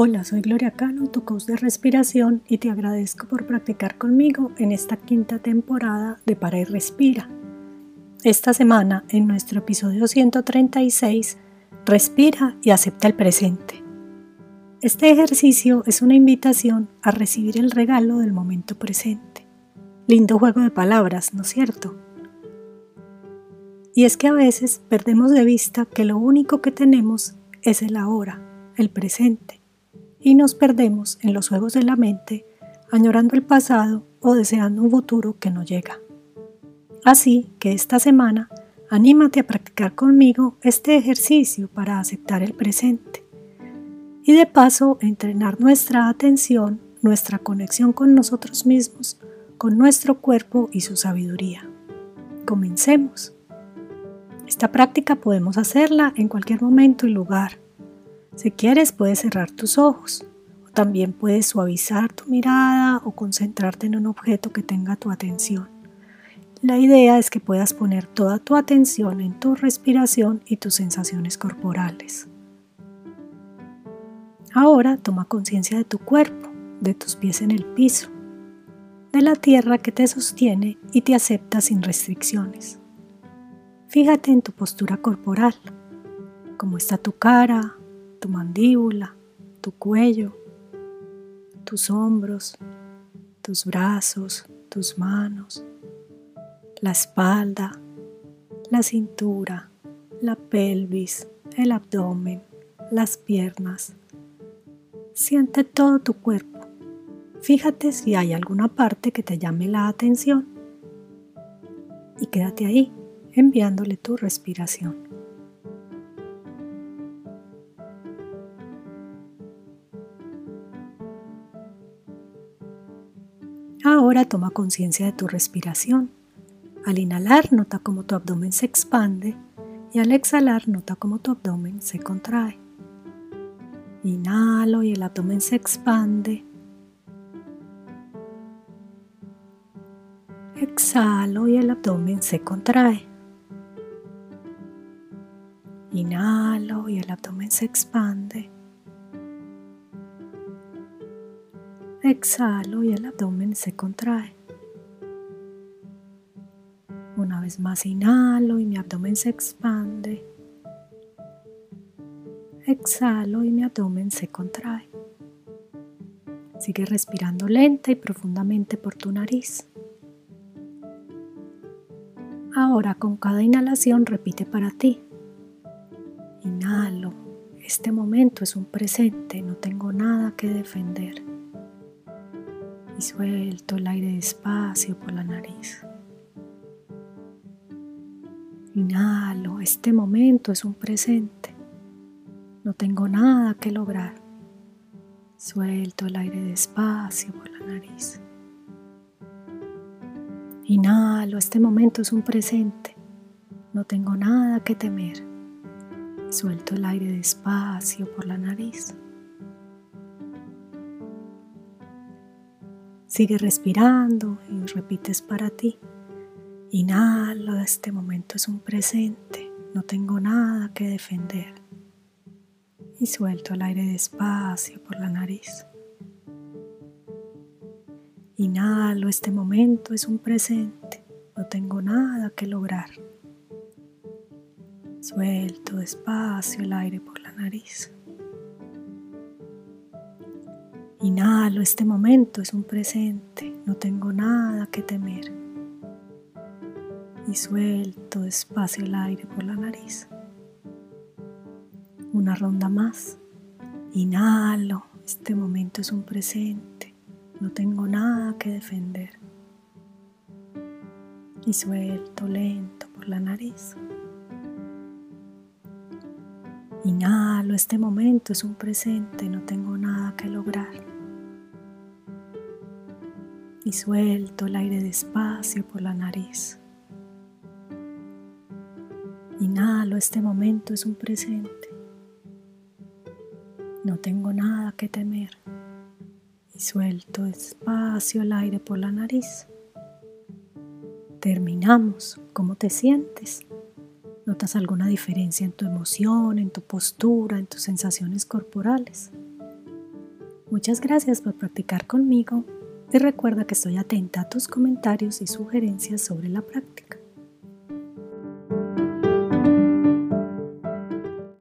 Hola, soy Gloria Cano, tu coach de respiración y te agradezco por practicar conmigo en esta quinta temporada de Para y Respira. Esta semana, en nuestro episodio 136, Respira y acepta el presente. Este ejercicio es una invitación a recibir el regalo del momento presente. Lindo juego de palabras, ¿no es cierto? Y es que a veces perdemos de vista que lo único que tenemos es el ahora, el presente, y nos perdemos en los juegos de la mente, añorando el pasado o deseando un futuro que no llega. Así que esta semana, anímate a practicar conmigo este ejercicio para aceptar el presente y de paso entrenar nuestra atención, nuestra conexión con nosotros mismos, con nuestro cuerpo y su sabiduría. Comencemos. Esta práctica podemos hacerla en cualquier momento y lugar. Si quieres puedes cerrar tus ojos o también puedes suavizar tu mirada o concentrarte en un objeto que tenga tu atención. La idea es que puedas poner toda tu atención en tu respiración y tus sensaciones corporales. Ahora toma conciencia de tu cuerpo, de tus pies en el piso, de la tierra que te sostiene y te acepta sin restricciones. Fíjate en tu postura corporal, cómo está tu cara, tu mandíbula, tu cuello, tus hombros, tus brazos, tus manos, la espalda, la cintura, la pelvis, el abdomen, las piernas. Siente todo tu cuerpo. Fíjate si hay alguna parte que te llame la atención y quédate ahí enviándole tu respiración. Ahora toma conciencia de tu respiración. Al inhalar nota cómo tu abdomen se expande y al exhalar nota cómo tu abdomen se contrae. Inhalo y el abdomen se expande Exhalo y el abdomen se contrae. Inhalo y el abdomen se expande. Exhalo y el abdomen se contrae. Una vez más inhalo y mi abdomen se expande. Exhalo y mi abdomen se contrae. Sigue respirando lenta y profundamente por tu nariz. Ahora con cada inhalación repite para ti. Inhalo. Este momento es un presente, no tengo nada que defender. Y suelto el aire despacio por la nariz. Inhalo. Este momento es un presente. No tengo nada que lograr. Suelto el aire despacio por la nariz. Inhalo, este momento es un presente. No tengo nada que temer. Suelto el aire despacio por la nariz. Sigue respirando y repites para ti. Inhalo, este momento es un presente. No tengo nada que defender. Y suelto el aire despacio por la nariz. Inhalo, este momento es un presente, no tengo nada que lograr. Suelto despacio el aire por la nariz. Inhalo, este momento es un presente, no tengo nada que temer. Y suelto despacio el aire por la nariz. Una ronda más. Inhalo, este momento es un presente no tengo nada que defender. Y suelto lento por la nariz. Inhalo, este momento es un presente, no tengo nada que lograr. Y suelto el aire despacio por la nariz. Inhalo, este momento es un presente. No tengo nada que temer y suelto despacio el aire por la nariz. Terminamos. ¿Cómo te sientes? ¿Notas alguna diferencia en tu emoción, en tu postura, en tus sensaciones corporales? Muchas gracias por practicar conmigo y recuerda que estoy atenta a tus comentarios y sugerencias sobre la práctica.